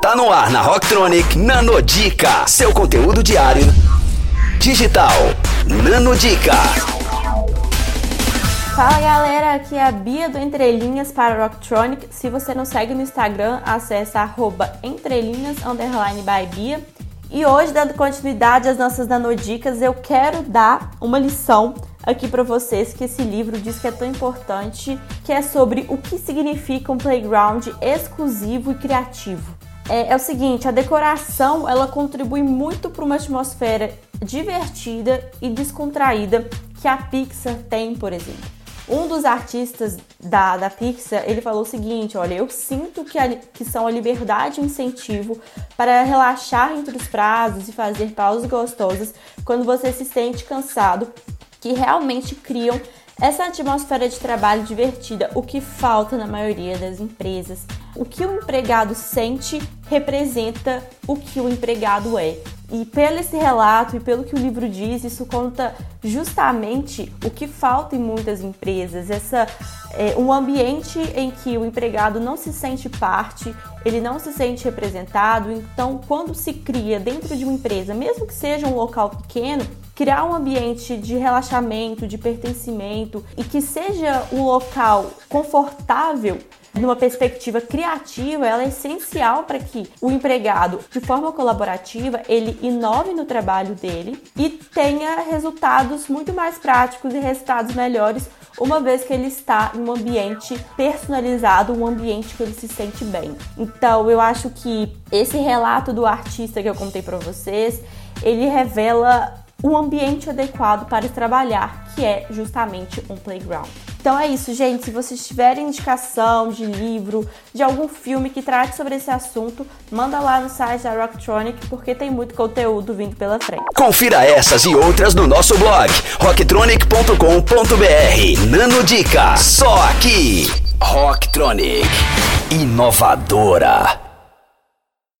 Tá no ar na Rocktronic Nanodica, seu conteúdo diário digital. Nanodica. Fala galera, aqui é a Bia do Entrelinhas para Rocktronic. Se você não segue no Instagram, acesse arroba entrelinhas Bia. E hoje, dando continuidade às nossas nanodicas, eu quero dar uma lição aqui para vocês que esse livro diz que é tão importante, que é sobre o que significa um playground exclusivo e criativo é, é o seguinte, a decoração ela contribui muito para uma atmosfera divertida e descontraída que a Pixar tem, por exemplo. Um dos artistas da, da Pixar, ele falou o seguinte, olha, eu sinto que, a, que são a liberdade e o incentivo para relaxar entre os prazos e fazer pausas gostosas quando você se sente cansado, que realmente criam essa atmosfera de trabalho divertida, o que falta na maioria das empresas. O que o empregado sente representa o que o empregado é. E pelo esse relato e pelo que o livro diz, isso conta justamente o que falta em muitas empresas, essa é, um ambiente em que o empregado não se sente parte, ele não se sente representado. Então, quando se cria dentro de uma empresa, mesmo que seja um local pequeno, criar um ambiente de relaxamento, de pertencimento e que seja um local confortável numa perspectiva criativa, ela é essencial para que o empregado, de forma colaborativa, ele inove no trabalho dele e tenha resultados muito mais práticos e resultados melhores, uma vez que ele está em um ambiente personalizado, um ambiente que ele se sente bem. Então, eu acho que esse relato do artista que eu contei para vocês, ele revela um ambiente adequado para trabalhar, que é justamente um playground. Então é isso, gente. Se vocês tiverem indicação de livro, de algum filme que trate sobre esse assunto, manda lá no site da Rocktronic, porque tem muito conteúdo vindo pela frente. Confira essas e outras no nosso blog, rocktronic.com.br. Nano Dica, só aqui. Rocktronic, inovadora.